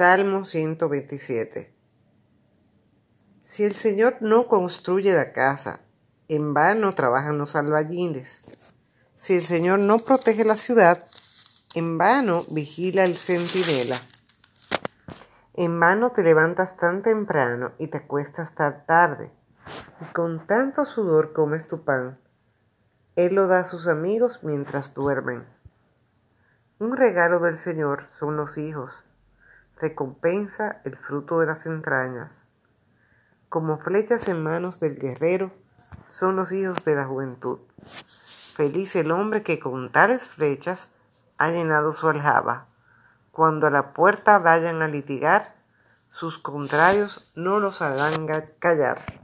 Salmo 127 Si el Señor no construye la casa, en vano trabajan los albañiles. Si el Señor no protege la ciudad, en vano vigila el centinela. En vano te levantas tan temprano y te acuestas tan tarde, y con tanto sudor comes tu pan. Él lo da a sus amigos mientras duermen. Un regalo del Señor son los hijos, recompensa el fruto de las entrañas. Como flechas en manos del guerrero son los hijos de la juventud. Feliz el hombre que con tales flechas ha llenado su aljaba. Cuando a la puerta vayan a litigar, sus contrarios no los harán callar.